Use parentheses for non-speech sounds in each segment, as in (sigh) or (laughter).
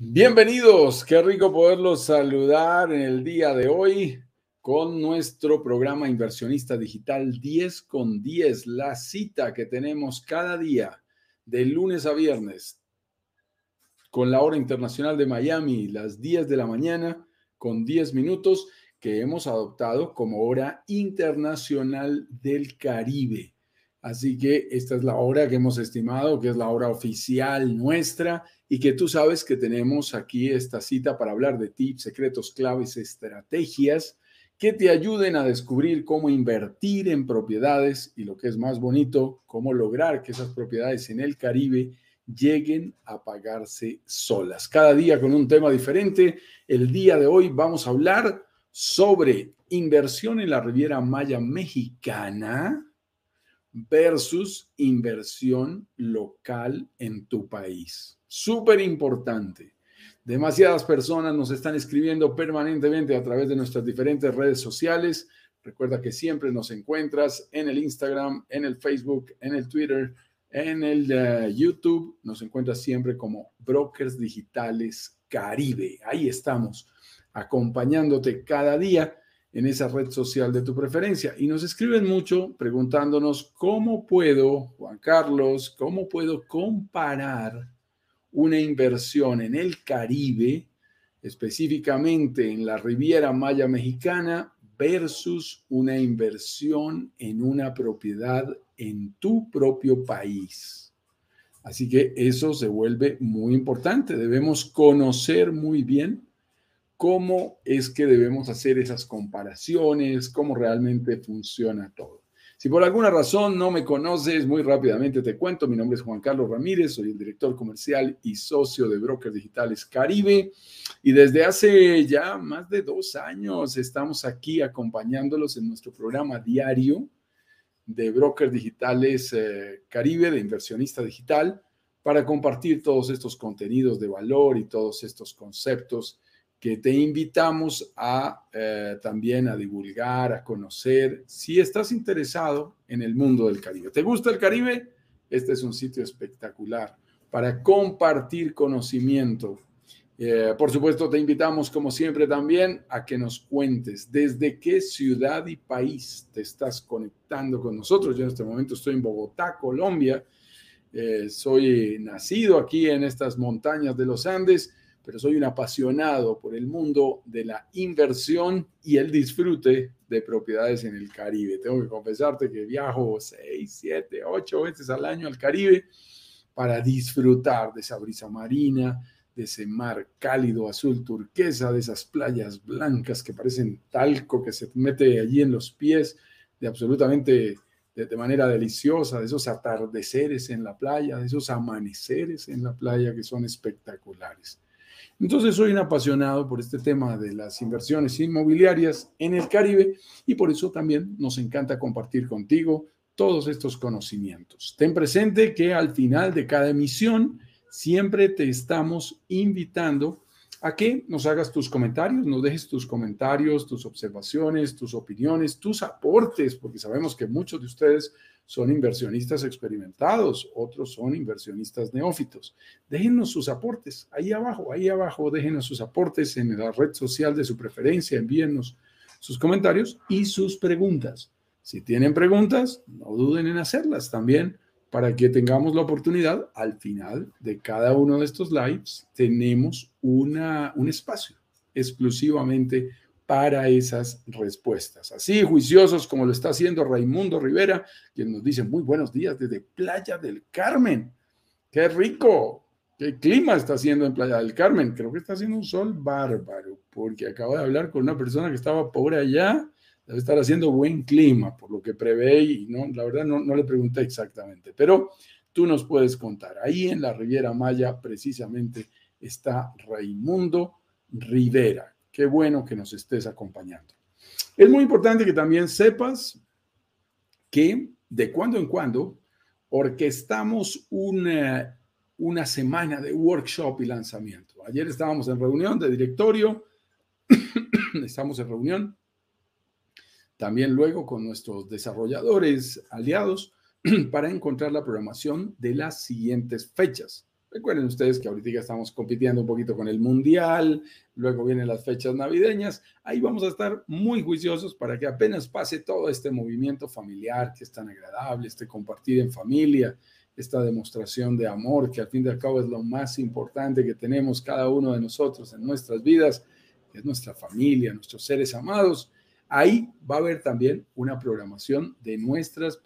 Bienvenidos, qué rico poderlos saludar en el día de hoy con nuestro programa Inversionista Digital 10 con 10, la cita que tenemos cada día de lunes a viernes con la hora internacional de Miami, las 10 de la mañana con 10 minutos que hemos adoptado como hora internacional del Caribe. Así que esta es la hora que hemos estimado, que es la hora oficial nuestra y que tú sabes que tenemos aquí esta cita para hablar de tips, secretos, claves, estrategias que te ayuden a descubrir cómo invertir en propiedades y lo que es más bonito, cómo lograr que esas propiedades en el Caribe lleguen a pagarse solas. Cada día con un tema diferente. El día de hoy vamos a hablar sobre inversión en la Riviera Maya Mexicana versus inversión local en tu país. Súper importante. Demasiadas personas nos están escribiendo permanentemente a través de nuestras diferentes redes sociales. Recuerda que siempre nos encuentras en el Instagram, en el Facebook, en el Twitter, en el eh, YouTube. Nos encuentras siempre como Brokers Digitales Caribe. Ahí estamos, acompañándote cada día en esa red social de tu preferencia. Y nos escriben mucho preguntándonos cómo puedo, Juan Carlos, cómo puedo comparar una inversión en el Caribe, específicamente en la Riviera Maya Mexicana, versus una inversión en una propiedad en tu propio país. Así que eso se vuelve muy importante. Debemos conocer muy bien cómo es que debemos hacer esas comparaciones, cómo realmente funciona todo. Si por alguna razón no me conoces, muy rápidamente te cuento. Mi nombre es Juan Carlos Ramírez, soy el director comercial y socio de Brokers Digitales Caribe. Y desde hace ya más de dos años estamos aquí acompañándolos en nuestro programa diario de Brokers Digitales eh, Caribe, de inversionista digital, para compartir todos estos contenidos de valor y todos estos conceptos que te invitamos a eh, también a divulgar, a conocer, si estás interesado en el mundo del Caribe. ¿Te gusta el Caribe? Este es un sitio espectacular para compartir conocimiento. Eh, por supuesto, te invitamos, como siempre, también a que nos cuentes desde qué ciudad y país te estás conectando con nosotros. Yo en este momento estoy en Bogotá, Colombia. Eh, soy nacido aquí en estas montañas de los Andes pero soy un apasionado por el mundo de la inversión y el disfrute de propiedades en el Caribe. Tengo que confesarte que viajo seis, siete, ocho veces al año al Caribe para disfrutar de esa brisa marina, de ese mar cálido, azul turquesa, de esas playas blancas que parecen talco que se mete allí en los pies, de absolutamente de, de, manera deliciosa, de esos atardeceres en la playa, de esos amaneceres en la playa que son espectaculares. Entonces soy un apasionado por este tema de las inversiones inmobiliarias en el Caribe y por eso también nos encanta compartir contigo todos estos conocimientos. Ten presente que al final de cada emisión siempre te estamos invitando a que nos hagas tus comentarios, nos dejes tus comentarios, tus observaciones, tus opiniones, tus aportes, porque sabemos que muchos de ustedes son inversionistas experimentados, otros son inversionistas neófitos. Déjenos sus aportes ahí abajo, ahí abajo, déjenos sus aportes en la red social de su preferencia, envíennos sus comentarios y sus preguntas. Si tienen preguntas, no duden en hacerlas también para que tengamos la oportunidad al final de cada uno de estos lives, tenemos una, un espacio exclusivamente para esas respuestas. Así juiciosos como lo está haciendo Raimundo Rivera, quien nos dice muy buenos días desde Playa del Carmen. ¡Qué rico! ¿Qué clima está haciendo en Playa del Carmen? Creo que está haciendo un sol bárbaro, porque acabo de hablar con una persona que estaba pobre allá. Debe estar haciendo buen clima, por lo que prevé, y no, la verdad no, le pregunté exactamente, pero tú nos puedes contar. Ahí en la Riviera Maya, precisamente, está Raimundo Rivera, Qué bueno que nos estés acompañando. Es muy importante que también sepas que de cuando en cuando orquestamos una, una semana de workshop y lanzamiento. Ayer estábamos en reunión de directorio, (coughs) estamos en reunión también luego con nuestros desarrolladores aliados (clears throat) para encontrar la programación de las siguientes fechas. Recuerden ustedes que ahorita estamos compitiendo un poquito con el Mundial, luego vienen las fechas navideñas. Ahí vamos a estar muy juiciosos para que apenas pase todo este movimiento familiar que es tan agradable, este compartir en familia, esta demostración de amor que al fin y al cabo es lo más importante que tenemos cada uno de nosotros en nuestras vidas, que es nuestra familia, nuestros seres amados. Ahí va a haber también una programación de, nuestros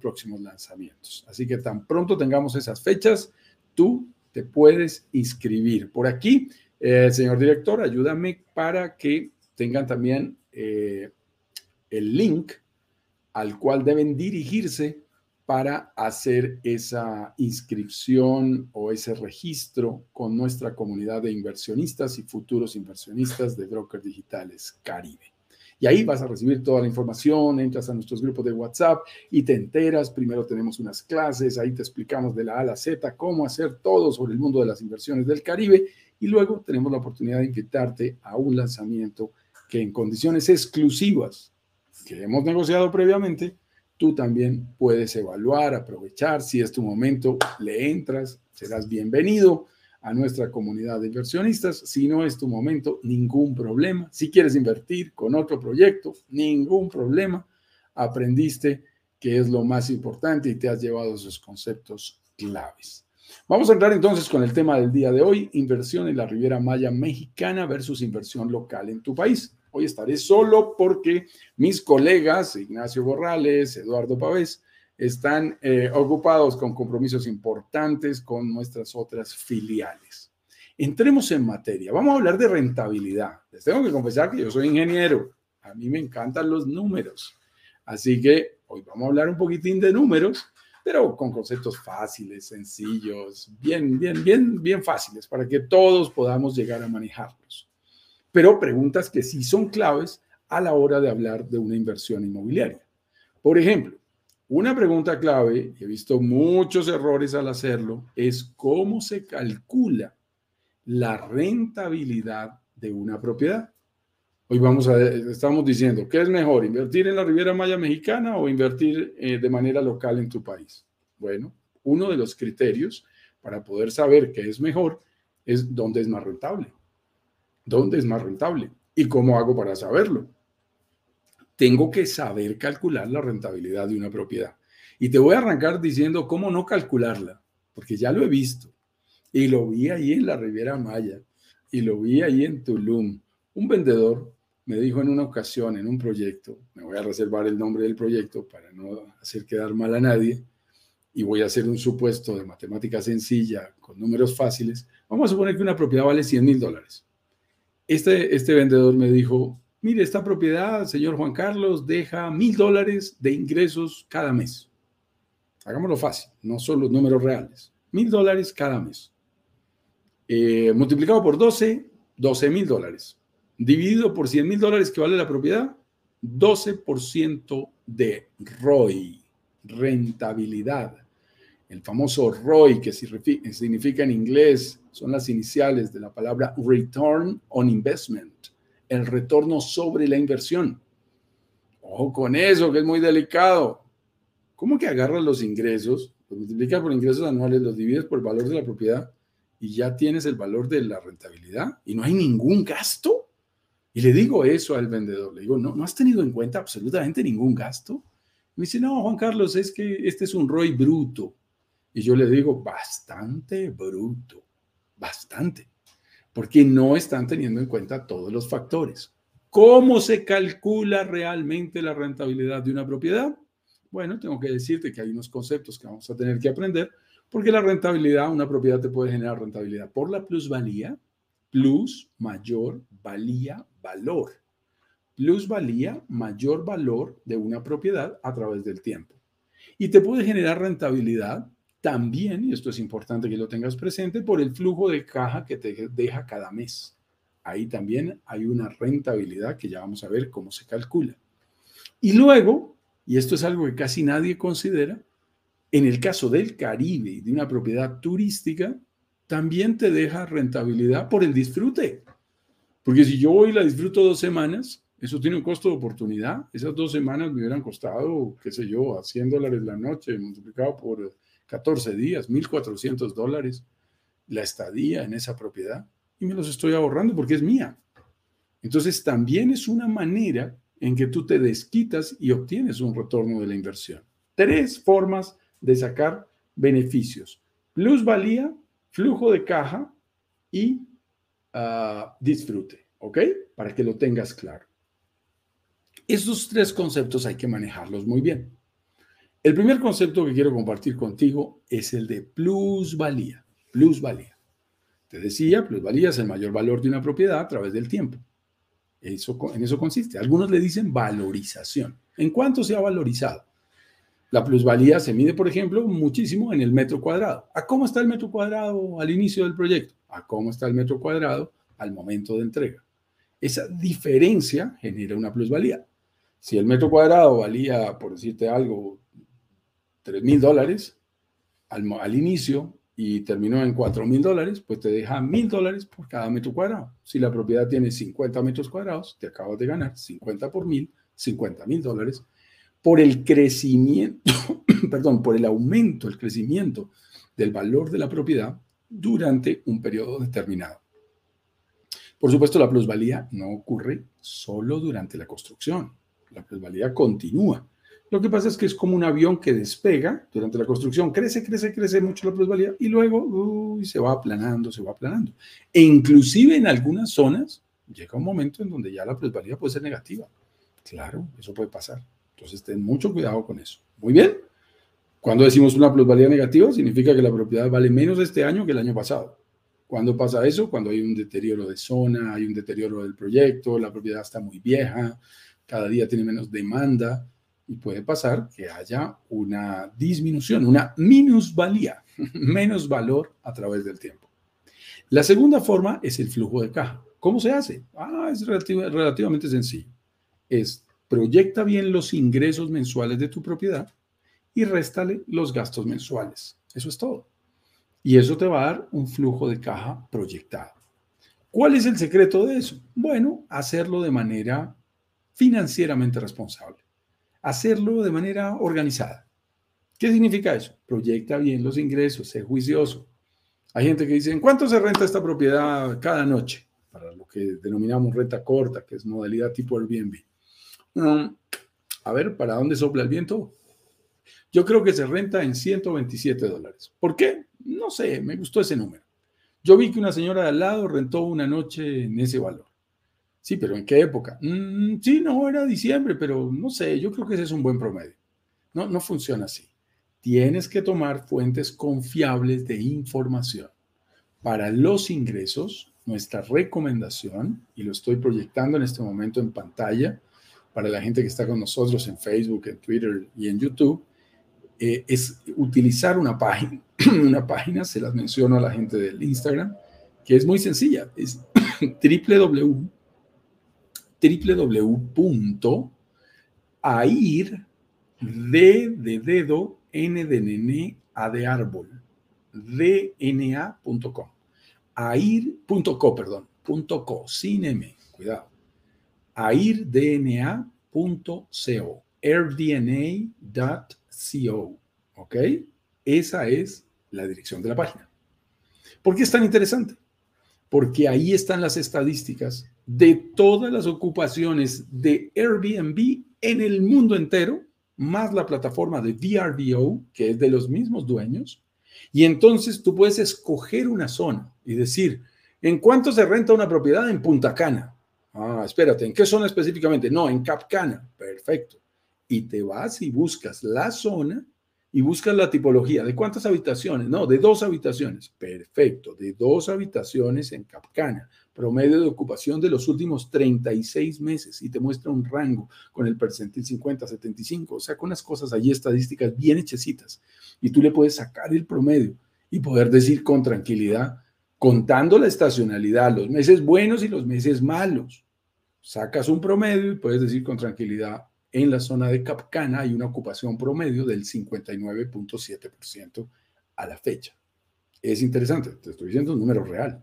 próximos lanzamientos. Así que tan pronto tengamos esas fechas, tú te puedes inscribir. Por aquí, eh, señor director, ayúdame para que tengan también eh, el link al cual deben dirigirse para hacer esa inscripción o ese registro con nuestra comunidad de inversionistas y futuros inversionistas de brokers digitales Caribe. Y ahí vas a recibir toda la información, entras a nuestros grupos de WhatsApp y te enteras. Primero tenemos unas clases, ahí te explicamos de la A a la Z cómo hacer todo sobre el mundo de las inversiones del Caribe y luego tenemos la oportunidad de invitarte a un lanzamiento que en condiciones exclusivas que hemos negociado previamente, tú también puedes evaluar, aprovechar. Si es tu momento, le entras, serás bienvenido a nuestra comunidad de inversionistas. Si no es tu momento, ningún problema. Si quieres invertir con otro proyecto, ningún problema. Aprendiste que es lo más importante y te has llevado esos conceptos claves. Vamos a entrar entonces con el tema del día de hoy, inversión en la Riviera Maya mexicana versus inversión local en tu país. Hoy estaré solo porque mis colegas, Ignacio Borrales, Eduardo Pavés, están eh, ocupados con compromisos importantes con nuestras otras filiales. Entremos en materia. Vamos a hablar de rentabilidad. Les tengo que confesar que yo soy ingeniero. A mí me encantan los números. Así que hoy vamos a hablar un poquitín de números, pero con conceptos fáciles, sencillos, bien, bien, bien, bien fáciles para que todos podamos llegar a manejarlos. Pero preguntas que sí son claves a la hora de hablar de una inversión inmobiliaria. Por ejemplo, una pregunta clave, he visto muchos errores al hacerlo, es cómo se calcula la rentabilidad de una propiedad. Hoy vamos a, estamos diciendo, ¿qué es mejor, invertir en la Riviera Maya Mexicana o invertir eh, de manera local en tu país? Bueno, uno de los criterios para poder saber qué es mejor es dónde es más rentable. ¿Dónde es más rentable? ¿Y cómo hago para saberlo? Tengo que saber calcular la rentabilidad de una propiedad. Y te voy a arrancar diciendo cómo no calcularla, porque ya lo he visto. Y lo vi ahí en la Riviera Maya, y lo vi ahí en Tulum. Un vendedor me dijo en una ocasión, en un proyecto, me voy a reservar el nombre del proyecto para no hacer quedar mal a nadie, y voy a hacer un supuesto de matemática sencilla con números fáciles. Vamos a suponer que una propiedad vale 100 mil dólares. Este, este vendedor me dijo, mire, esta propiedad, señor Juan Carlos, deja mil dólares de ingresos cada mes. Hagámoslo fácil, no son los números reales. Mil dólares cada mes. Eh, multiplicado por 12, 12 mil dólares. Dividido por 100 mil dólares que vale la propiedad, 12% de ROI, rentabilidad. El famoso ROI, que significa en inglés, son las iniciales de la palabra Return on Investment el retorno sobre la inversión. Ojo con eso, que es muy delicado. ¿Cómo que agarras los ingresos, los multiplicas por ingresos anuales, los divides por el valor de la propiedad y ya tienes el valor de la rentabilidad y no hay ningún gasto? Y le digo eso al vendedor, le digo, no, no has tenido en cuenta absolutamente ningún gasto. Me dice, no, Juan Carlos, es que este es un ROI bruto. Y yo le digo, bastante bruto, bastante porque no están teniendo en cuenta todos los factores. ¿Cómo se calcula realmente la rentabilidad de una propiedad? Bueno, tengo que decirte que hay unos conceptos que vamos a tener que aprender, porque la rentabilidad, una propiedad te puede generar rentabilidad por la plusvalía, plus, mayor, valía, valor. Plusvalía, mayor valor de una propiedad a través del tiempo. Y te puede generar rentabilidad también, y esto es importante que lo tengas presente, por el flujo de caja que te deja cada mes. Ahí también hay una rentabilidad que ya vamos a ver cómo se calcula. Y luego y esto es algo que casi nadie considera, en el caso del Caribe de una propiedad turística, también te deja rentabilidad por el disfrute. Porque si yo voy y la disfruto dos semanas, eso tiene un costo de oportunidad. Esas dos semanas me hubieran costado, qué sé yo, a 100 dólares la noche, multiplicado por 14 días, 1.400 dólares la estadía en esa propiedad. Y me los estoy ahorrando porque es mía. Entonces también es una manera en que tú te desquitas y obtienes un retorno de la inversión. Tres formas de sacar beneficios. Plusvalía, flujo de caja y ah, disfrute, ¿ok? Para que lo tengas claro. Esos tres conceptos hay que manejarlos muy bien. El primer concepto que quiero compartir contigo es el de plusvalía. Plusvalía. Te decía, plusvalía es el mayor valor de una propiedad a través del tiempo. Eso, en eso consiste. Algunos le dicen valorización. ¿En cuánto se ha valorizado? La plusvalía se mide, por ejemplo, muchísimo en el metro cuadrado. ¿A cómo está el metro cuadrado al inicio del proyecto? ¿A cómo está el metro cuadrado al momento de entrega? Esa diferencia genera una plusvalía. Si el metro cuadrado valía, por decirte algo, 3 mil dólares al, al, inicio y terminó en 4 mil dólares, pues te deja mil dólares por cada metro cuadrado. Si la propiedad tiene 50 metros cuadrados, te acabas de ganar 50 por mil, 50 mil dólares por el crecimiento, (coughs) perdón, por el aumento, el crecimiento del valor de la propiedad durante un periodo determinado. Por supuesto, la plusvalía no ocurre solo durante la construcción. La plusvalía continúa. Lo que pasa es que es como un avión que despega durante la construcción, crece, crece, crece mucho la plusvalía y luego se va aplanando, se va aplanando. E inclusive en algunas zonas llega un momento en donde ya la plusvalía puede ser negativa. Claro, eso puede pasar. Entonces, ten mucho cuidado con eso. Muy bien. Cuando decimos una plusvalía negativa, significa que la propiedad vale menos este año que el año pasado. ¿Cuándo pasa eso? Cuando hay un deterioro de zona, hay un deterioro del proyecto, la propiedad está muy vieja, cada día tiene menos demanda y puede pasar que haya una disminución, una minusvalía, (laughs) menos valor a través del tiempo. La segunda forma es el flujo de caja. ¿Cómo se hace? Ah, es relativamente sencillo. Es proyecta bien los ingresos mensuales de tu propiedad y réstale los gastos mensuales. Eso es todo. Y eso te va a dar un flujo de caja proyectado. ¿Cuál es el secreto de eso? Bueno, hacerlo de manera financieramente responsable hacerlo de manera organizada. ¿Qué significa eso? Proyecta bien los ingresos, sé juicioso. Hay gente que dice, ¿en cuánto se renta esta propiedad cada noche? Para lo que denominamos renta corta, que es modalidad tipo Airbnb. Um, a ver, ¿para dónde sopla el viento? Yo creo que se renta en 127 dólares. ¿Por qué? No sé, me gustó ese número. Yo vi que una señora de al lado rentó una noche en ese valor. Sí, pero ¿en qué época? Mm, sí, no, era diciembre, pero no sé, yo creo que ese es un buen promedio. No, no funciona así. Tienes que tomar fuentes confiables de información. Para los ingresos, nuestra recomendación, y lo estoy proyectando en este momento en pantalla, para la gente que está con nosotros en Facebook, en Twitter y en YouTube, eh, es utilizar una página. (clears throat) una página, se las menciono a la gente del Instagram, que es muy sencilla. Es (clears throat) www www.air, D de dedo, N A de árbol, dna.com. air.co, perdón, punto .co, sin M, cuidado. airdna.co, airdna.co, ¿ok? Esa es la dirección de la página. ¿Por qué es tan interesante? Porque ahí están las estadísticas de todas las ocupaciones de Airbnb en el mundo entero, más la plataforma de VRBO, que es de los mismos dueños. Y entonces tú puedes escoger una zona y decir, ¿en cuánto se renta una propiedad en Punta Cana? Ah, espérate, ¿en qué zona específicamente? No, en Cap Cana. Perfecto. Y te vas y buscas la zona y buscas la tipología. ¿De cuántas habitaciones? No, de dos habitaciones. Perfecto, de dos habitaciones en Capcana. Promedio de ocupación de los últimos 36 meses y te muestra un rango con el percentil 50, 75. O sea, con unas cosas allí estadísticas bien hechecitas. Y tú le puedes sacar el promedio y poder decir con tranquilidad, contando la estacionalidad, los meses buenos y los meses malos. Sacas un promedio y puedes decir con tranquilidad, en la zona de Capcana hay una ocupación promedio del 59.7% a la fecha. Es interesante, te estoy diciendo un número real.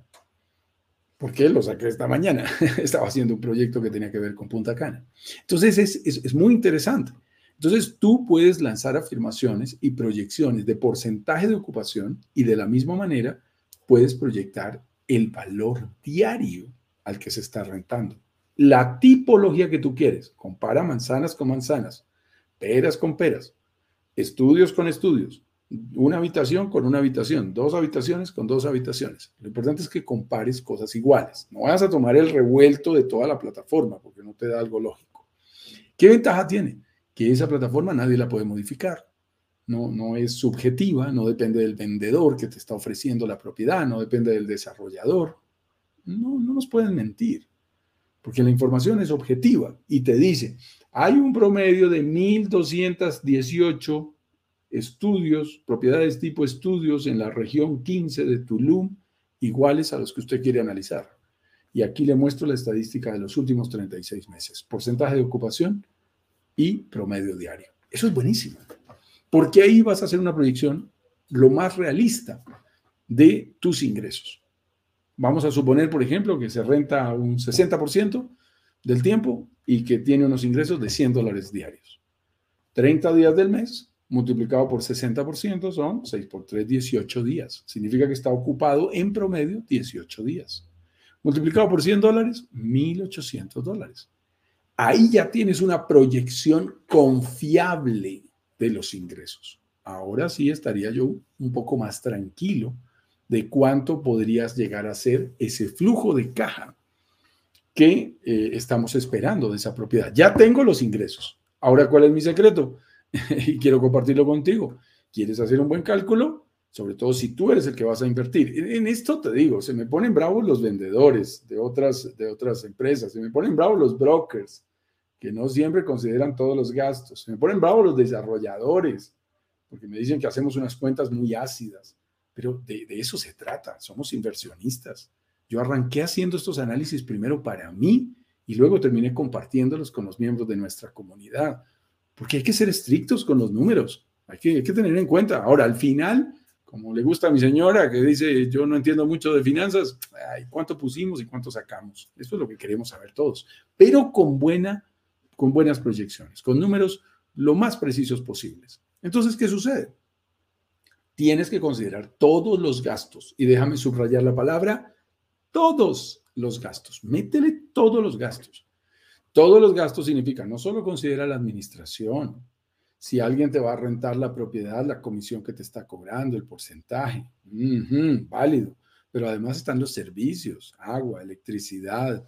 ¿Por qué lo saqué esta mañana? (laughs) Estaba haciendo un proyecto que tenía que ver con Punta Cana. Entonces es, es muy interesante. Entonces tú puedes lanzar afirmaciones y proyecciones de porcentaje de ocupación y de la misma manera puedes proyectar el valor diario al que se está rentando. La tipología que tú quieres. Compara manzanas con manzanas, peras con peras, estudios con estudios, una habitación con una habitación, dos habitaciones con dos habitaciones. Lo importante es que compares cosas iguales. No vas a tomar el revuelto de toda la plataforma porque no te da algo lógico. ¿Qué ventaja tiene? Que esa plataforma nadie la puede modificar. No, no es subjetiva, no depende del vendedor que te está ofreciendo la propiedad, no depende del desarrollador. No, no nos pueden mentir, porque la información es objetiva y te dice, hay un promedio de 1.218 estudios, propiedades tipo estudios en la región 15 de Tulum, iguales a los que usted quiere analizar. Y aquí le muestro la estadística de los últimos 36 meses, porcentaje de ocupación y promedio diario. Eso es buenísimo, porque ahí vas a hacer una proyección lo más realista de tus ingresos. Vamos a suponer, por ejemplo, que se renta un 60% del tiempo y que tiene unos ingresos de 100 dólares diarios. 30 días del mes, multiplicado por 60% son 6 por 3, 18 días. Significa que está ocupado en promedio 18 días. Multiplicado por 100 dólares, 1.800 dólares. Ahí ya tienes una proyección confiable de los ingresos. Ahora sí estaría yo un poco más tranquilo de cuánto podrías llegar a ser ese flujo de caja que eh, estamos esperando de esa propiedad. Ya tengo los ingresos. Ahora, ¿cuál es mi secreto? (laughs) y quiero compartirlo contigo. ¿Quieres hacer un buen cálculo? Sobre todo si tú eres el que vas a invertir. En, esto te digo, se me ponen bravos los vendedores de otras, de otras empresas, se me ponen bravos los brokers, que no siempre consideran todos los gastos, se me ponen bravos los desarrolladores, porque me dicen que hacemos unas cuentas muy ácidas, pero de, eso se trata, somos inversionistas. Yo arranqué haciendo estos análisis primero para mí y luego terminé compartiéndolos con los miembros de nuestra comunidad porque hay que ser estrictos con los números, hay que, tener en cuenta. Ahora, al final, como le gusta a mi señora, que dice, yo no entiendo mucho de finanzas, ¿cuánto pusimos y cuánto sacamos? Eso es lo que queremos saber todos, pero con, buena, con buenas proyecciones, con números lo más precisos posibles. Entonces, ¿qué sucede? Tienes que considerar todos los gastos, y déjame subrayar la palabra, todos los gastos, métele todos los gastos. Todos los gastos significan, no solo considera la administración, si alguien te va a rentar la propiedad, la comisión que te está cobrando, el porcentaje, válido, pero además están los servicios, agua, electricidad,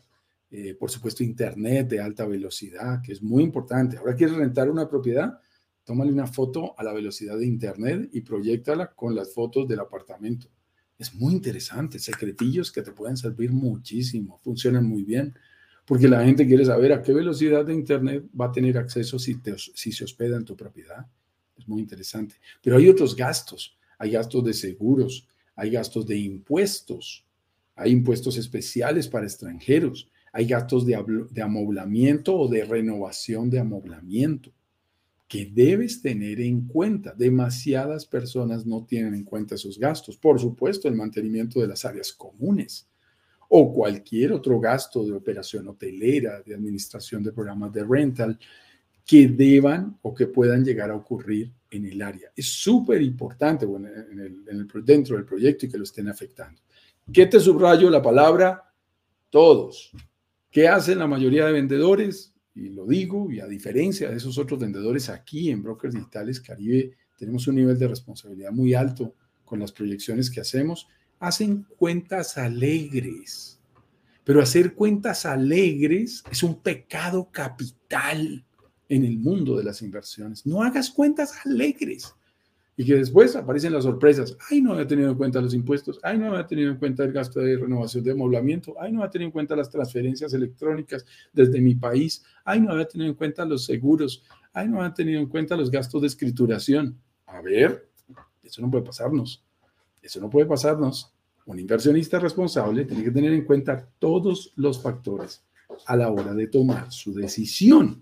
eh, por supuesto internet de alta velocidad, que es muy importante. Ahora quieres rentar una propiedad, tómale una foto a la velocidad de internet y proyectala con las fotos del apartamento. Es muy interesante, secretillos que te pueden servir muchísimo, funcionan muy bien porque la gente quiere saber a qué velocidad de Internet va a tener acceso si, si se hospeda en tu propiedad. Es muy interesante. Pero hay otros gastos. Hay gastos de seguros, hay gastos de impuestos, hay impuestos especiales para extranjeros, hay gastos de, de amoblamiento o de renovación de amoblamiento que debes tener en cuenta. Demasiadas personas no tienen en cuenta esos gastos. Por supuesto, el mantenimiento de las áreas comunes o cualquier otro gasto de operación hotelera, de administración de programas de rental, que deban o que puedan llegar a ocurrir en el área. Es súper importante dentro del proyecto y que lo estén afectando. ¿Qué te subrayo? La palabra todos. ¿Qué hacen la mayoría de vendedores? Y lo digo, y a diferencia de esos otros vendedores aquí en Brokers Digitales Caribe, tenemos un nivel de responsabilidad muy alto con las proyecciones que hacemos hacen cuentas alegres. Pero hacer cuentas alegres es un pecado capital en el mundo de las inversiones. No hagas cuentas alegres. Y que después aparecen las sorpresas. Ay, no había tenido en cuenta los impuestos. Ay, no había tenido en cuenta el gasto de renovación de amoblamiento. Ay, no había tenido en cuenta las transferencias electrónicas desde mi país. Ay, no había tenido en cuenta los seguros. Ay, no había tenido en cuenta los gastos de escrituración. A ver, eso no puede pasarnos. Eso no puede pasarnos. Un inversionista responsable tiene que tener en cuenta todos los factores a la hora de tomar su decisión.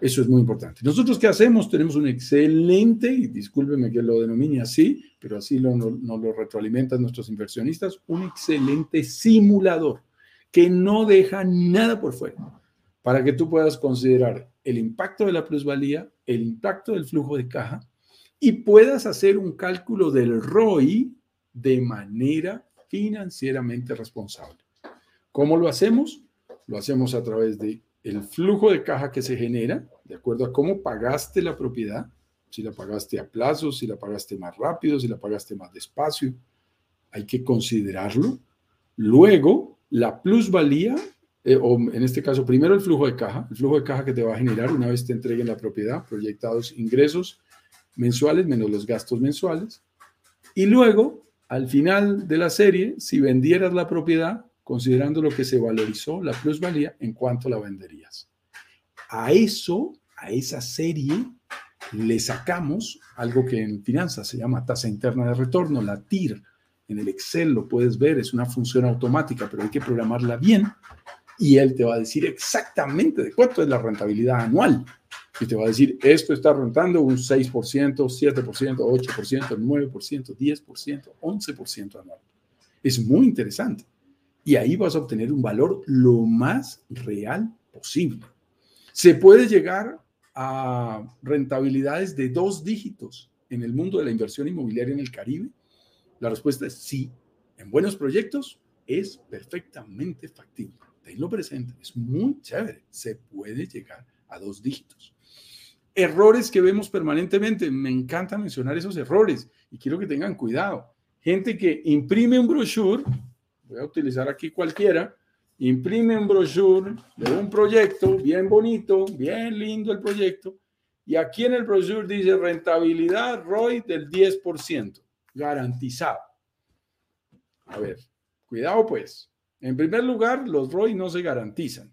Eso es muy importante. Nosotros, ¿qué hacemos? Tenemos un excelente, y discúlpeme que lo denomine así, pero así lo, nos lo retroalimentan nuestros inversionistas, un excelente simulador que no deja nada por fuera para que tú puedas considerar el impacto de la plusvalía, el impacto del flujo de caja y puedas hacer un cálculo del ROI de manera financieramente responsable. ¿Cómo lo hacemos? Lo hacemos a través de el flujo de caja que se genera, de acuerdo a cómo pagaste la propiedad, si la pagaste a plazo, si la pagaste más rápido, si la pagaste más despacio, hay que considerarlo. Luego, la plusvalía, eh, o en este caso, primero el flujo de caja, el flujo de caja que te va a generar una vez te entreguen la propiedad, proyectados ingresos mensuales menos los gastos mensuales. Y luego, al final de la serie, si vendieras la propiedad, considerando lo que se valorizó, la plusvalía, en cuánto la venderías. A eso, a esa serie, le sacamos algo que en finanzas se llama tasa interna de retorno, la TIR. En el Excel lo puedes ver, es una función automática, pero hay que programarla bien y él te va a decir exactamente de cuánto es la rentabilidad anual. Y te va a decir, esto está rentando un 6%, 7%, 8%, 9%, 10%, 11% anual. Es muy interesante y ahí vas a obtener un valor lo más real posible. Se puede llegar a rentabilidades de dos dígitos en el mundo de la inversión inmobiliaria en el Caribe. La respuesta es sí. En buenos proyectos es perfectamente factible. Tenlo presente, es muy chévere. Se puede llegar a dos dígitos. Errores que vemos permanentemente. Me encanta mencionar esos errores y quiero que tengan cuidado. Gente que imprime un brochure voy a utilizar aquí cualquiera, imprime un brochure de un proyecto bien bonito, bien lindo el proyecto, y aquí en el brochure dice rentabilidad ROI del 10%, garantizado. A ver, cuidado pues. En primer lugar, los ROI no se garantizan.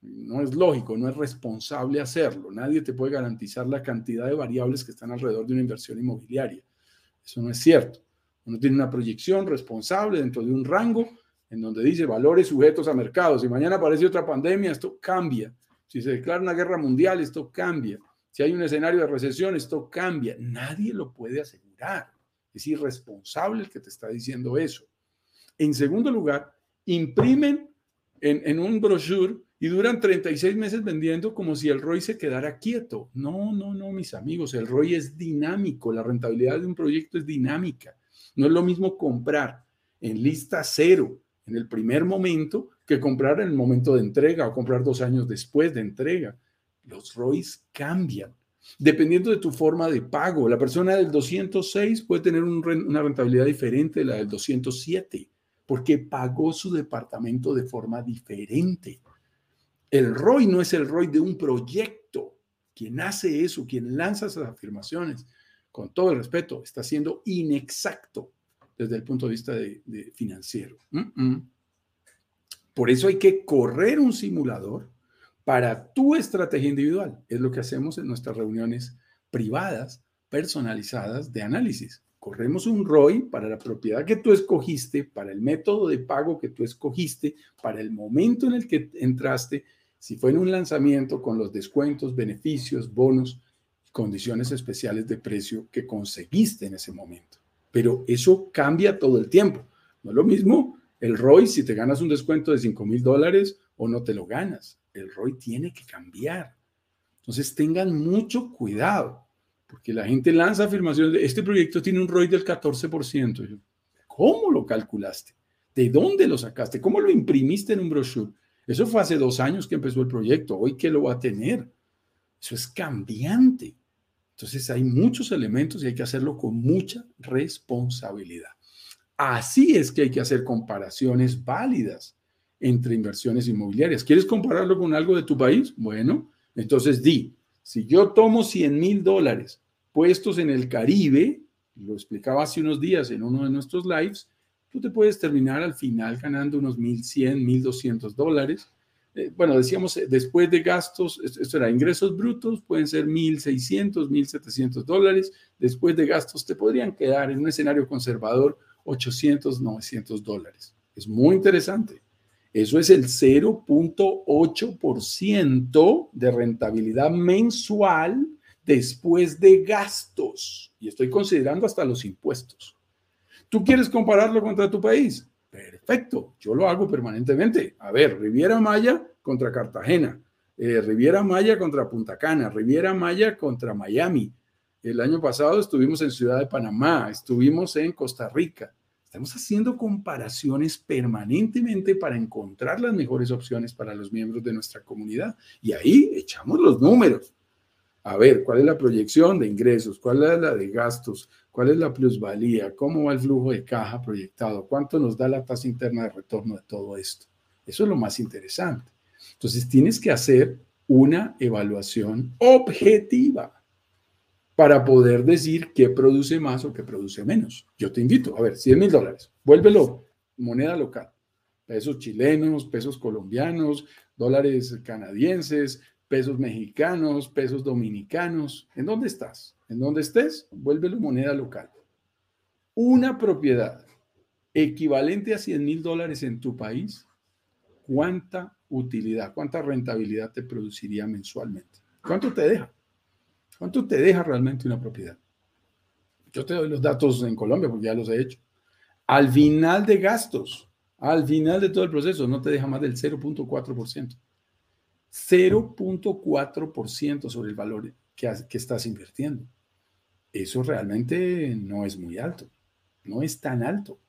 No es lógico, no es responsable hacerlo. Nadie te puede garantizar la cantidad de variables que están alrededor de una inversión inmobiliaria. Eso no es cierto. Uno tiene una proyección responsable dentro de un rango en donde dice valores sujetos a mercados. Si mañana aparece otra pandemia, esto cambia. Si se declara una guerra mundial, esto cambia. Si hay un escenario de recesión, esto cambia. Nadie lo puede asegurar. Es irresponsable el que te está diciendo eso. En segundo lugar, imprimen en, en, un brochure y duran 36 meses vendiendo como si el ROI se quedara quieto. No, no, no, mis amigos, el ROI es dinámico, la rentabilidad de un proyecto es dinámica. No es lo mismo comprar en lista cero en el primer momento que comprar en el momento de entrega o comprar dos años después de entrega. Los ROIs cambian. Dependiendo de tu forma de pago, la persona del 206 puede tener una rentabilidad diferente de la del 207 porque pagó su departamento de forma diferente. El ROI no es el ROI de un proyecto. Quien hace eso, quien lanza esas afirmaciones, con todo el respeto, está siendo inexacto desde el punto de vista de, financiero. Por eso hay que correr un simulador para tu estrategia individual. Es lo que hacemos en nuestras reuniones privadas, personalizadas de análisis. Corremos un ROI para la propiedad que tú escogiste, para el método de pago que tú escogiste, para el momento en el que entraste, si fue en un lanzamiento con los descuentos, beneficios, bonos, condiciones especiales de precio que conseguiste en ese momento. Pero eso cambia todo el tiempo. No es lo mismo el ROI si te ganas un descuento de 5 mil dólares o no te lo ganas. El ROI tiene que cambiar. Entonces tengan mucho cuidado, porque la gente lanza afirmaciones de este proyecto tiene un ROI del 14%. ¿Cómo lo calculaste? ¿De dónde lo sacaste? ¿Cómo lo imprimiste en un brochure? Eso fue hace dos años que empezó el proyecto. Hoy, ¿qué lo va a tener? Eso es cambiante. Entonces hay muchos elementos y hay que hacerlo con mucha responsabilidad. Así es que hay que hacer comparaciones válidas entre inversiones inmobiliarias. ¿Quieres compararlo con algo de tu país? Bueno, entonces di, si yo tomo 100 mil dólares puestos en el Caribe, lo explicaba hace unos días en uno de nuestros lives, tú te puedes terminar al final ganando unos 1.100, 1.200 dólares eh, bueno, decíamos, eh, después de gastos, esto era ingresos brutos, pueden ser 1.600, 1.700 dólares. Después de gastos, te podrían quedar en un escenario conservador 800, 900 dólares. Es muy interesante. Eso es el 0.8% de rentabilidad mensual después de gastos. Y estoy considerando hasta los impuestos. ¿Tú quieres compararlo contra tu país? Perfecto, yo lo hago permanentemente. A ver, Riviera Maya contra Cartagena, eh, Riviera Maya contra Punta Cana, Riviera Maya contra Miami. El año pasado estuvimos en Ciudad de Panamá, estuvimos en Costa Rica. Estamos haciendo comparaciones permanentemente para encontrar las mejores opciones para los miembros de nuestra comunidad. Y ahí echamos los números. A ver, ¿cuál es la proyección de ingresos? ¿Cuál es la de gastos? ¿Cuál es la plusvalía? ¿Cómo va el flujo de caja proyectado? ¿Cuánto nos da la tasa interna de retorno de todo esto? Eso es lo más interesante. Entonces, tienes que hacer una evaluación objetiva para poder decir qué produce más o qué produce menos. Yo te invito, a ver, 100 mil dólares, vuélvelo moneda local, pesos chilenos, pesos colombianos, dólares canadienses, pesos mexicanos, pesos dominicanos. ¿En dónde estás? En dónde estés, vuélvelo moneda local. Una propiedad equivalente a 100 mil dólares en tu país, ¿cuánta utilidad, cuánta rentabilidad te produciría mensualmente? ¿Cuánto te deja? ¿Cuánto te deja realmente una propiedad? Yo te doy los datos en Colombia porque ya los he hecho. Al final de gastos, al final de todo el proceso, no te deja más del 0.4%. 0.4% sobre el valor que, que estás invirtiendo eso realmente no es muy alto, no es tan alto.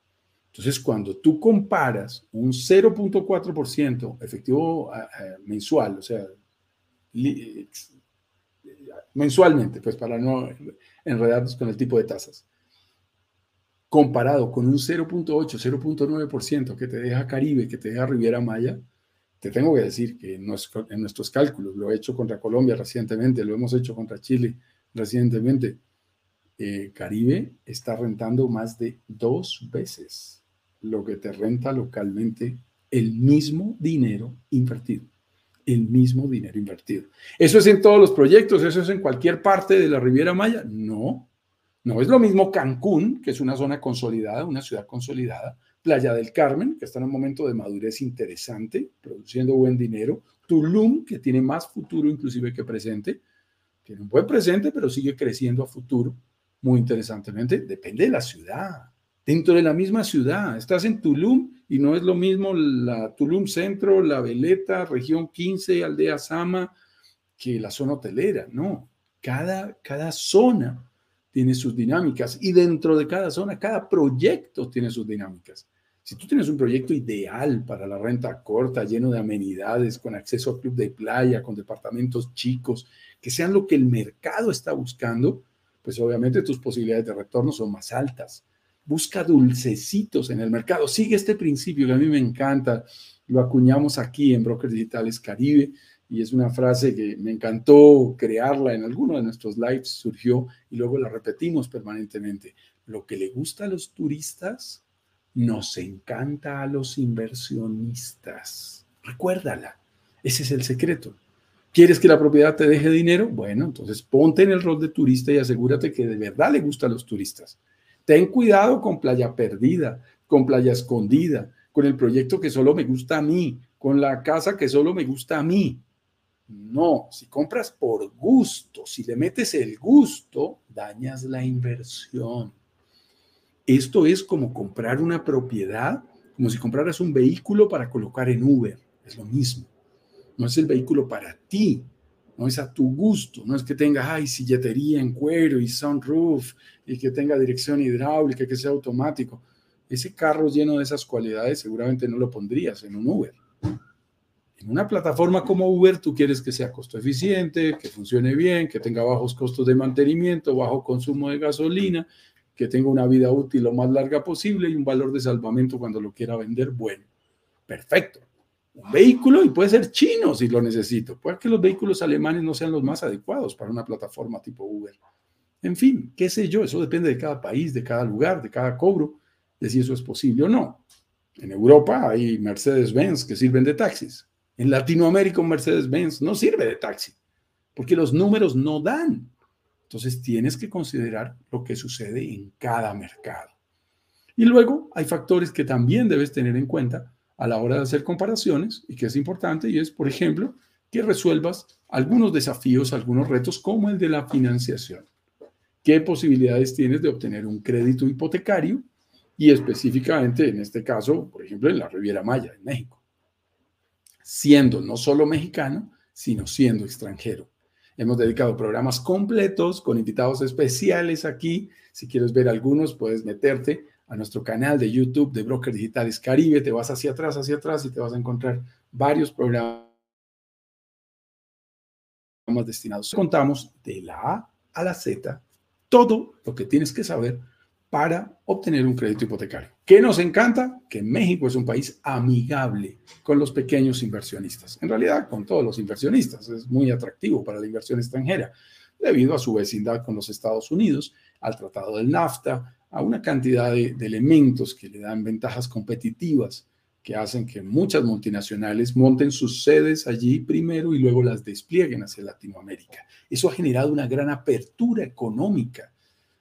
Entonces, cuando tú comparas un 0.4% efectivo mensual, o sea, mensualmente, pues para no enredarnos con el tipo de tasas, comparado con un 0.8, 0.9% que te deja Caribe, que te deja Riviera Maya, te tengo que decir que en nuestros cálculos, lo he hecho contra Colombia recientemente, lo hemos hecho contra Chile recientemente, eh, Caribe está rentando más de dos veces lo que te renta localmente el mismo dinero invertido. El mismo dinero invertido. ¿Eso es en todos los proyectos? ¿Eso es en cualquier parte de la Riviera Maya? No. No es lo mismo Cancún, que es una zona consolidada, una ciudad consolidada. Playa del Carmen, que está en un momento de madurez interesante, produciendo buen dinero. Tulum, que tiene más futuro inclusive que presente. Tiene un buen presente, pero sigue creciendo a futuro muy interesantemente, depende de la ciudad. Dentro de la misma ciudad, estás en Tulum y no es lo mismo la Tulum Centro, la Veleta, región 15, aldea Sama, que la zona hotelera. No, cada, cada zona tiene sus dinámicas y dentro de cada zona, cada proyecto tiene sus dinámicas. Si tú tienes un proyecto ideal para la renta corta, lleno de amenidades, con acceso a club de playa, con departamentos chicos, que sean lo que el mercado está buscando, pues obviamente tus posibilidades de retorno son más altas. Busca dulcecitos en el mercado. Sigue este principio que a mí me encanta. Lo acuñamos aquí en Brokers Digitales Caribe y es una frase que me encantó crearla en alguno de nuestros lives, surgió y luego la repetimos permanentemente. Lo que le gusta a los turistas nos encanta a los inversionistas. Recuérdala, ese es el secreto. ¿Quieres que la propiedad te deje dinero? Bueno, entonces ponte en el rol de turista y asegúrate que de verdad le gusta a los turistas. Ten cuidado con playa perdida, con playa escondida, con el proyecto que solo me gusta a mí, con la casa que solo me gusta a mí. No, si compras por gusto, si le metes el gusto, dañas la inversión. Esto es como comprar una propiedad, como si compraras un vehículo para colocar en Uber. Es lo mismo no es el vehículo para ti, no es a tu gusto, no es que tenga, ay, silletería en cuero y sunroof y que tenga dirección hidráulica, que sea automático. Ese carro lleno de esas cualidades seguramente no lo pondrías en un Uber. En una plataforma como Uber tú quieres que sea costo eficiente, que funcione bien, que tenga bajos costos de mantenimiento, bajo consumo de gasolina, que tenga una vida útil lo más larga posible y un valor de salvamento cuando lo quiera vender bueno. Perfecto un vehículo y puede ser chino si lo necesito. Puede que los vehículos alemanes no sean los más adecuados para una plataforma tipo Uber. En fin, qué sé yo, eso depende de cada país, de cada lugar, de cada cobro, de si eso es posible o no. En Europa hay Mercedes-Benz que sirven de taxis. En Latinoamérica Mercedes-Benz no sirve de taxi, porque los números no dan. Entonces tienes que considerar lo que sucede en cada mercado. Y luego hay factores que también debes tener en cuenta a la hora de hacer comparaciones y que es importante y es, por ejemplo, que resuelvas algunos desafíos, algunos retos como el de la financiación. ¿Qué posibilidades tienes de obtener un crédito hipotecario? Y específicamente en este caso, por ejemplo, en la Riviera Maya, en México. Siendo no solo mexicano, sino siendo extranjero. Hemos dedicado programas completos con invitados especiales aquí. Si quieres ver algunos, puedes meterte a nuestro canal de YouTube de Broker Digitales Caribe. Te vas hacia atrás, hacia atrás y te vas a encontrar varios programas destinados. Contamos de la A a la Z todo lo que tienes que saber para obtener un crédito hipotecario. ¿Qué nos encanta? Que México es un país amigable con los pequeños inversionistas. En realidad, con todos los inversionistas. Es muy atractivo para la inversión extranjera debido a su vecindad con los Estados Unidos, al Tratado del NAFTA, a una cantidad de, de elementos que le dan ventajas competitivas que hacen que muchas multinacionales monten sus sedes allí primero y luego las desplieguen hacia Latinoamérica. Eso ha generado una gran apertura económica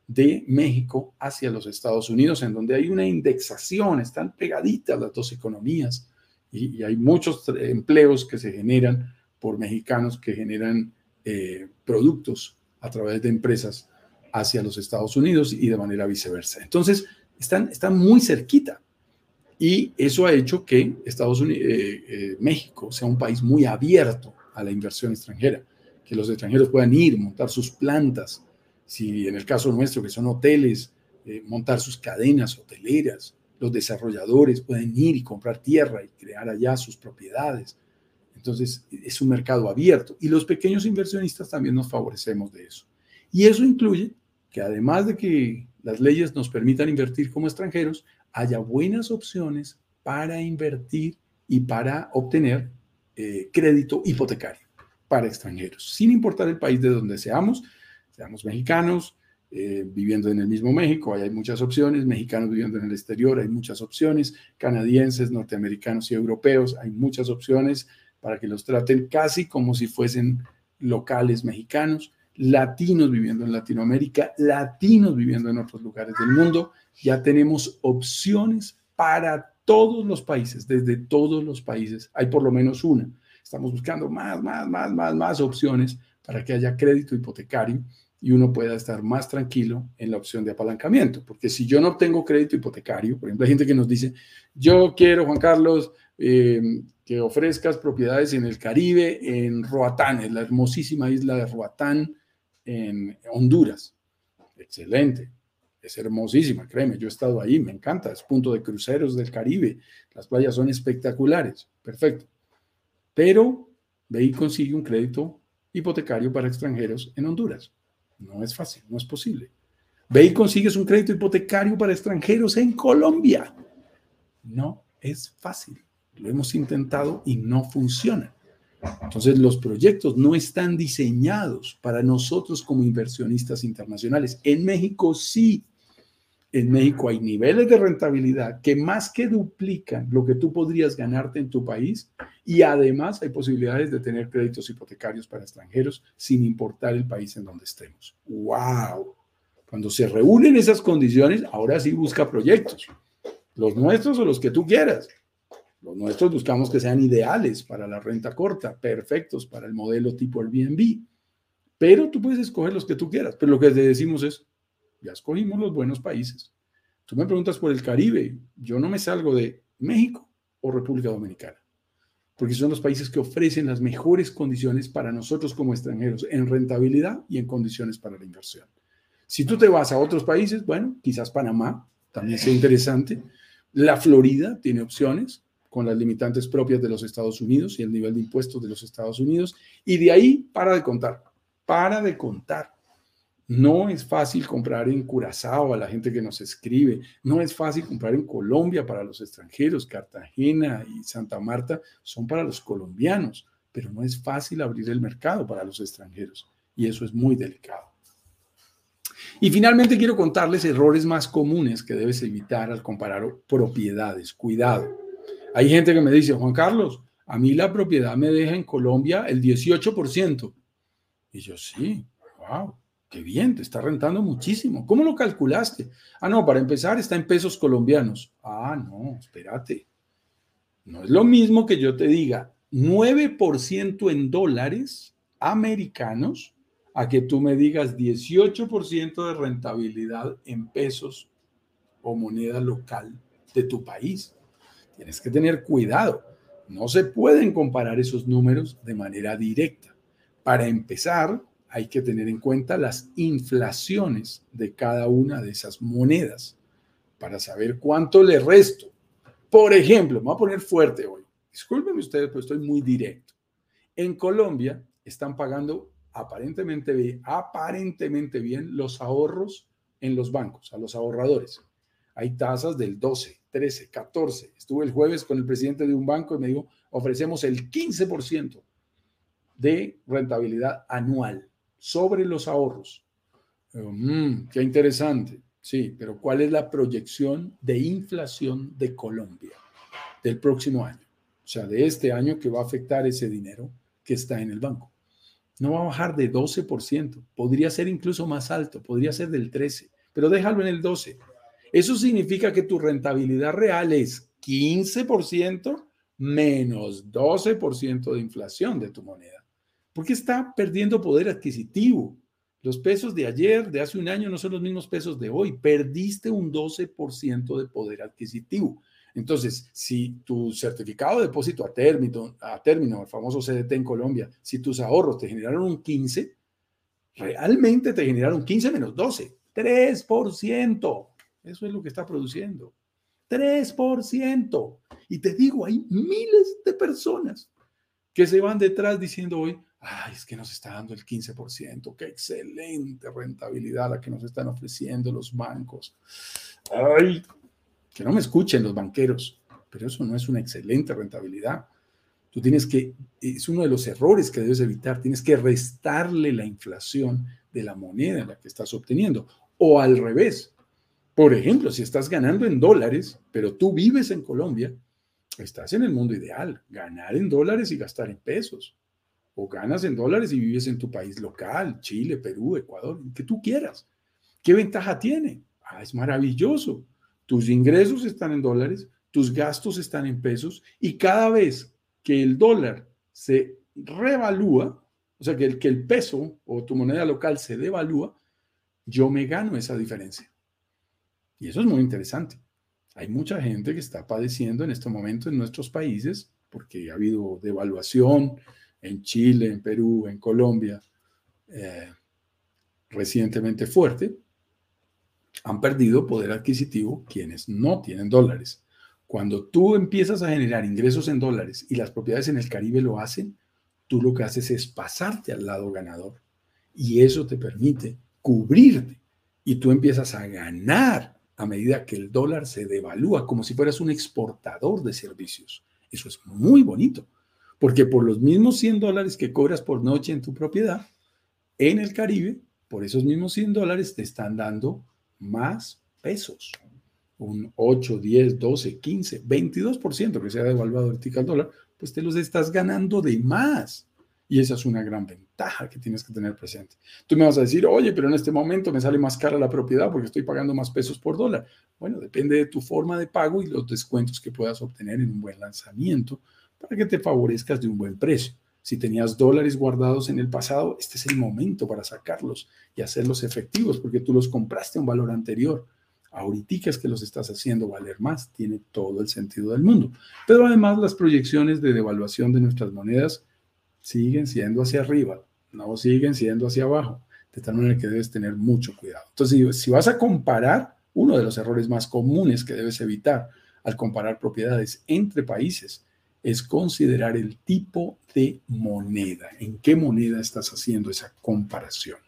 de México hacia los Estados Unidos, en donde hay una indexación, están pegaditas las dos economías y, hay muchos empleos que se generan por mexicanos que generan eh, productos a través de empresas hacia los Estados Unidos y de manera viceversa. Entonces, están, están muy cerquita. Y eso ha hecho que Estados Unidos, eh, eh, México sea un país muy abierto a la inversión extranjera, que los extranjeros puedan ir, montar sus plantas, si en el caso nuestro, que son hoteles, eh, montar sus cadenas hoteleras, los desarrolladores pueden ir y comprar tierra y crear allá sus propiedades. Entonces, es un mercado abierto y los pequeños inversionistas también nos favorecemos de eso. Y eso incluye que además de que las leyes nos permitan invertir como extranjeros, haya buenas opciones para invertir y para obtener eh, crédito hipotecario para extranjeros, sin importar el país de donde seamos, seamos mexicanos, eh, viviendo en el mismo México, hay muchas opciones, mexicanos viviendo en el exterior, hay muchas opciones, canadienses, norteamericanos y europeos, hay muchas opciones para que los traten casi como si fuesen locales mexicanos, latinos viviendo en Latinoamérica, latinos viviendo en otros lugares del mundo, ya tenemos opciones para todos los países, desde todos los países, hay por lo menos una. Estamos buscando más, más, más, más, más opciones para que haya crédito hipotecario y uno pueda estar más tranquilo en la opción de apalancamiento. Porque si yo no tengo crédito hipotecario, por ejemplo, hay gente que nos dice, yo quiero, Juan Carlos, eh, que ofrezcas propiedades en el Caribe, en Roatán, en la hermosísima isla de Roatán, en Honduras. Excelente. Es hermosísima, créeme, yo he estado ahí, me encanta, es punto de cruceros del Caribe, las playas son espectaculares, perfecto. Pero ve y consigue un crédito hipotecario para extranjeros en Honduras. No es fácil, no es posible. Ve y consigues un crédito hipotecario para extranjeros en Colombia. No es fácil. Lo hemos intentado y no funciona. Entonces los proyectos no están diseñados para nosotros como inversionistas internacionales. En México sí. En México hay niveles de rentabilidad que más que duplican lo que tú podrías ganarte en tu país y además hay posibilidades de tener créditos hipotecarios para extranjeros sin importar el país en donde estemos. ¡Wow! Cuando se reúnen esas condiciones, ahora sí busca proyectos. Los nuestros o los que tú quieras. Los nuestros buscamos que sean ideales para la renta corta, perfectos para el modelo tipo Airbnb. Pero tú puedes escoger los que tú quieras. Pero lo que te decimos es, ya escogimos los buenos países. Tú me preguntas por el Caribe. Yo no me salgo de México o República Dominicana porque son los países que ofrecen las mejores condiciones para nosotros como extranjeros en rentabilidad y en condiciones para la inversión. Si tú te vas a otros países, bueno, quizás Panamá también sea interesante. La Florida tiene opciones con las limitantes propias de los Estados Unidos y el nivel de impuestos de los Estados Unidos. Y de ahí para de contar, para de contar. No es fácil comprar en Curazao a la gente que nos escribe. No es fácil comprar en Colombia para los extranjeros. Cartagena y Santa Marta son para los colombianos, pero no es fácil abrir el mercado para los extranjeros. Y eso es muy delicado. Y finalmente quiero contarles errores más comunes que debes evitar al comparar propiedades. Cuidado. Hay gente que me dice, Juan Carlos, a mí la propiedad me deja en Colombia el 18%. Y yo sí, wow Qué bien, te está rentando muchísimo. ¿Cómo lo calculaste? Ah, no, para empezar está en pesos colombianos. Ah, no, espérate. No es lo mismo que yo te diga 9% en dólares americanos a que tú me digas 18% de rentabilidad en pesos o moneda local de tu país. Tienes que tener cuidado. No se pueden comparar esos números de manera directa. Para empezar, hay que tener en cuenta las inflaciones de cada una de esas monedas para saber cuánto le resto. Por ejemplo, me voy a poner fuerte hoy. Discúlpenme ustedes, pero estoy muy directo. En Colombia están pagando aparentemente bien, aparentemente bien los ahorros en los bancos, a los ahorradores. Hay tasas del 12, 13, 14. Estuve el jueves con el presidente de un banco y me dijo, ofrecemos el 15% de rentabilidad anual sobre los ahorros. Mm, qué interesante. Sí, pero ¿cuál es la proyección de inflación de Colombia del próximo año? O sea, de este año que va a afectar ese dinero que está en el banco. No va a bajar de 12%, podría ser incluso más alto, podría ser del 13%, pero déjalo en el 12%. Eso significa que tu rentabilidad real es 15% menos 12% de inflación de tu moneda, porque está perdiendo poder adquisitivo. Los pesos de ayer, de hace un año, no son los mismos pesos de hoy. Perdiste un 12% de poder adquisitivo. Entonces, si tu certificado de depósito a término, a término, el famoso CDT en Colombia, si tus ahorros te generaron un 15, realmente te generaron 15 menos 12, 3%. Eso es lo que está produciendo. 3%. Y te digo, hay miles de personas que se van detrás diciendo hoy, ay, es que nos está dando el 15%, qué excelente rentabilidad la que nos están ofreciendo los bancos. Ay, que no me escuchen los banqueros, pero eso no es una excelente rentabilidad. Tú tienes que, es uno de los errores que debes evitar, tienes que restarle la inflación de la moneda en la que estás obteniendo. O al revés, por ejemplo, si estás ganando en dólares, pero tú vives en Colombia, estás en el mundo ideal, ganar en dólares y gastar en pesos. O ganas en dólares y vives en tu país local, Chile, Perú, Ecuador, que tú quieras. ¿Qué ventaja tiene? Ah, es maravilloso. Tus ingresos están en dólares, tus gastos están en pesos y cada vez que el dólar se revalúa, o sea, que el, peso o tu moneda local se devalúa, yo me gano esa diferencia. Y eso es muy interesante. Hay mucha gente que está padeciendo en este momento en nuestros países porque ha habido devaluación en Chile, en Perú, en Colombia, eh, recientemente fuerte. Han perdido poder adquisitivo quienes no tienen dólares. Cuando tú empiezas a generar ingresos en dólares y las propiedades en el Caribe lo hacen, tú lo que haces es pasarte al lado ganador. Y eso te permite cubrirte. Y tú empiezas a ganar a medida que el dólar se devalúa, como si fueras un exportador de servicios. Eso es muy bonito, porque por los mismos 100 dólares que cobras por noche en tu propiedad, en el Caribe, por esos mismos 100 dólares te están dando más pesos. Un 8, 10, 12, 15, 22% que se ha devaluado el dólar, pues te los estás ganando de más. Y esa es una gran ventaja que tienes que tener presente. Tú me vas a decir, oye, pero en este momento me sale más cara la propiedad porque estoy pagando más pesos por dólar. Bueno, depende de tu forma de pago y los descuentos que puedas obtener en un buen lanzamiento para que te favorezcas de un buen precio. Si tenías dólares guardados en el pasado, este es el momento para sacarlos y hacerlos efectivos porque tú los compraste a un valor anterior. Ahorita es que los estás haciendo valer más, tiene todo el sentido del mundo. Pero además las proyecciones de devaluación de nuestras monedas siguen siendo hacia arriba, no siguen siendo hacia abajo, de tal manera que debes tener mucho cuidado. Entonces, si vas a comparar, uno de los errores más comunes que debes evitar al comparar propiedades entre países es considerar el tipo de moneda, en qué moneda estás haciendo esa comparación.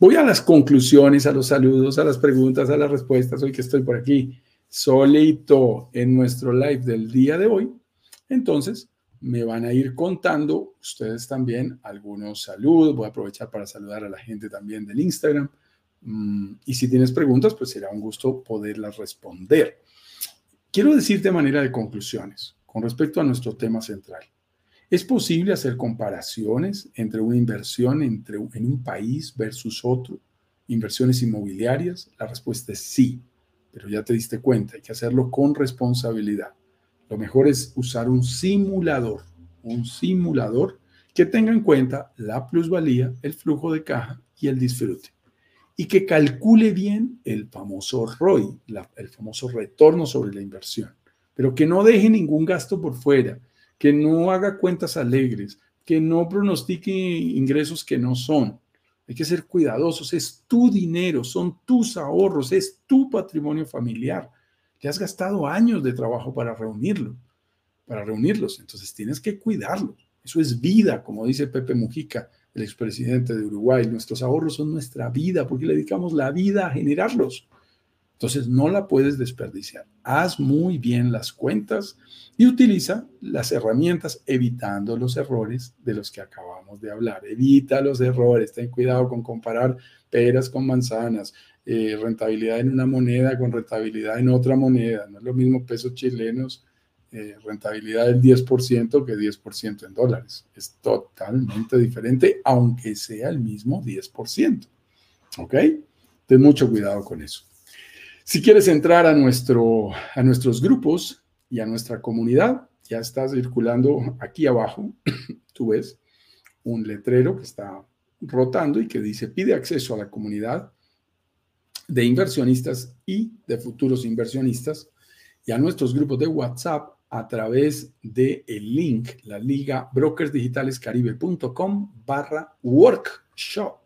Voy a las conclusiones, a los saludos, a las preguntas, a las respuestas, hoy que estoy por aquí solito en nuestro live del día de hoy. Entonces, me van a ir contando ustedes también algunos saludos. Voy a aprovechar para saludar a la gente también del Instagram. Mm, y si tienes preguntas, pues será un gusto poderlas responder. Quiero decirte de manera de conclusiones con respecto a nuestro tema central. ¿Es posible hacer comparaciones entre una inversión entre, en un país versus otro? ¿Inversiones inmobiliarias? La respuesta es sí, pero ya te diste cuenta, hay que hacerlo con responsabilidad. Lo mejor es usar un simulador, un simulador que tenga en cuenta la plusvalía, el flujo de caja y el disfrute. Y que calcule bien el famoso ROI, el famoso retorno sobre la inversión. Pero que no deje ningún gasto por fuera, que no haga cuentas alegres, que no pronostique ingresos que no son. Hay que ser cuidadosos, es tu dinero, son tus ahorros, es tu patrimonio familiar. Te has gastado años de trabajo para reunirlo, para reunirlos, entonces tienes que cuidarlos. Eso es vida, como dice Pepe Mujica, el expresidente de Uruguay. Nuestros ahorros son nuestra vida, porque le dedicamos la vida a generarlos. Entonces no la puedes desperdiciar. Haz muy bien las cuentas y utiliza las herramientas evitando los errores de los que acabamos de hablar. Evita los errores, ten cuidado con comparar peras con manzanas, eh, rentabilidad en una moneda con rentabilidad en otra moneda. No es lo mismo pesos chilenos, eh, rentabilidad del 10% que 10% en dólares. Es totalmente diferente, aunque sea el mismo 10%. ¿Ok? Ten mucho cuidado con eso. Si quieres entrar a, nuestro, a nuestros grupos y a nuestra comunidad, ya está circulando aquí abajo, (clears throat) tú ves un letrero que está rotando y que dice pide acceso a la comunidad de inversionistas y de futuros inversionistas y a nuestros grupos de WhatsApp a través del el link, la liga brokersdigitalescaribe.com barra workshop.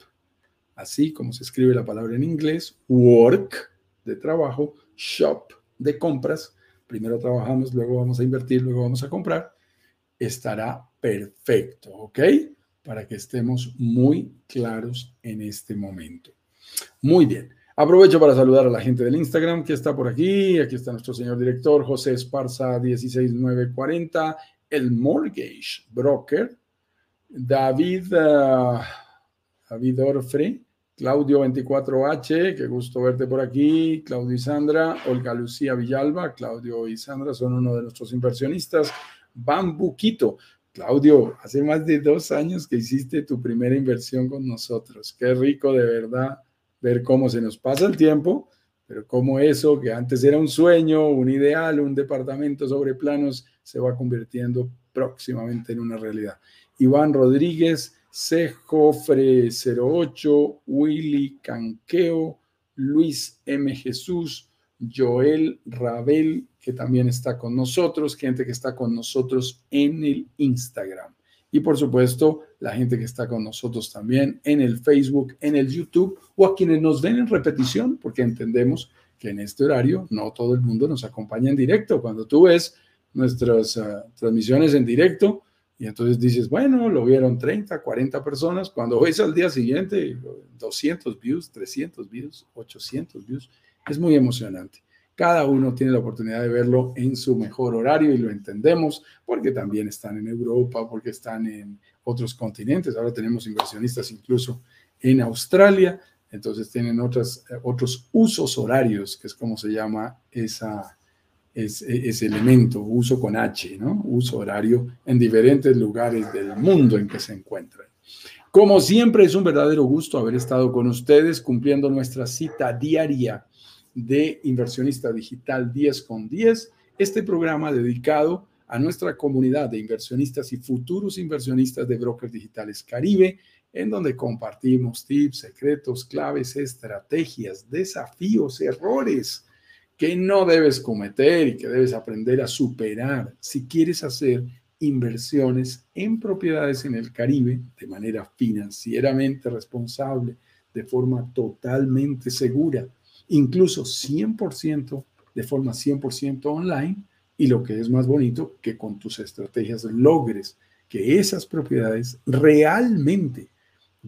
Así como se escribe la palabra en inglés, work de trabajo, shop de compras, primero trabajamos, luego vamos a invertir, luego vamos a comprar, estará perfecto, ¿ok? Para que estemos muy claros en este momento. Muy bien. Aprovecho para saludar a la gente del Instagram que está por aquí. Aquí está nuestro señor director José Esparza 16940, el Mortgage Broker, David, uh, David Orfre, Claudio 24H, qué gusto verte por aquí. Claudio y Sandra, Olga Lucía Villalba, Claudio y Sandra son uno de nuestros inversionistas. Bambuquito. Claudio, hace más de dos años que hiciste tu primera inversión con nosotros. Qué rico de verdad ver cómo se nos pasa el tiempo, pero cómo eso que antes era un sueño, un ideal, un departamento sobre planos, se va convirtiendo próximamente en una realidad. Iván Rodríguez, C. Jofre 08, Willy Canqueo, Luis M. Jesús, Joel Rabel, que también está con nosotros, gente que está con nosotros en el Instagram. Y por supuesto, la gente que está con nosotros también en el Facebook, en el YouTube o a quienes nos ven en repetición, porque entendemos que en este horario no todo el mundo nos acompaña en directo. Cuando tú ves nuestras ah, transmisiones en directo, y entonces dices, bueno, lo vieron 30, 40 personas. Cuando ves al día siguiente 200 views, 300 views, 800 views, es muy emocionante. Cada uno tiene la oportunidad de verlo en su mejor horario y lo entendemos porque también están en Europa, porque están en otros continentes. Ahora tenemos inversionistas incluso en Australia. Entonces tienen otras, otros usos horarios, que es como se llama esa, ese elemento, uso con H, ¿no? Uso horario en diferentes lugares del mundo en que se encuentran. Como siempre, es un verdadero gusto haber estado con ustedes cumpliendo nuestra cita diaria de Inversionista Digital 10 con 10, este programa dedicado a nuestra comunidad de inversionistas y futuros inversionistas de Brokers Digitales Caribe, en donde compartimos tips, secretos, claves, estrategias, desafíos, errores que no debes cometer y que debes aprender a superar si quieres hacer inversiones en propiedades en el Caribe de manera financieramente responsable, de forma totalmente segura, incluso 100% de forma 100% online y lo que es más bonito, que con tus estrategias logres que esas propiedades realmente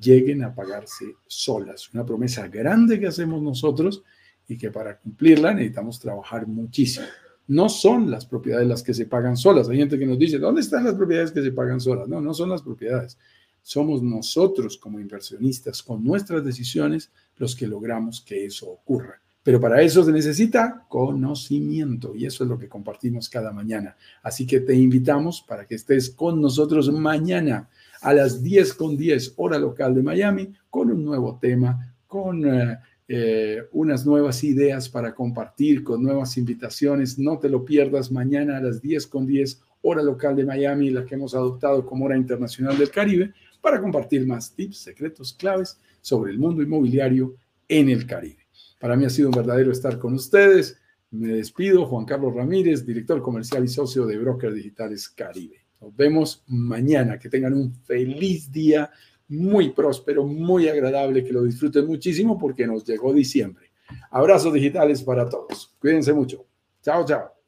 lleguen a pagarse solas. Una promesa grande que hacemos nosotros y que para cumplirla necesitamos trabajar muchísimo. No son las propiedades las que se pagan solas. Hay gente que nos dice, ¿dónde están las propiedades que se pagan solas? No, no son las propiedades. Somos nosotros como inversionistas, con nuestras decisiones, los que logramos que eso ocurra. Pero para eso se necesita conocimiento y eso es lo que compartimos cada mañana. Así que te invitamos para que estés con nosotros mañana a las 10 con 10 hora local de Miami con un nuevo tema, con... Eh, eh, unas nuevas ideas para compartir con nuevas invitaciones. No te lo pierdas mañana a las 10 con 10 hora local de Miami, la que hemos adoptado como hora internacional del Caribe, para compartir más tips, secretos, claves sobre el mundo inmobiliario en el Caribe. Para mí ha sido un verdadero estar con ustedes. Me despido, Juan Carlos Ramírez, director comercial y socio de Broker Digitales Caribe. Nos vemos mañana. Que tengan un feliz día, muy próspero, muy agradable, que lo disfruten muchísimo porque nos llegó diciembre. Abrazos digitales para todos. Cuídense mucho. Chao, chao.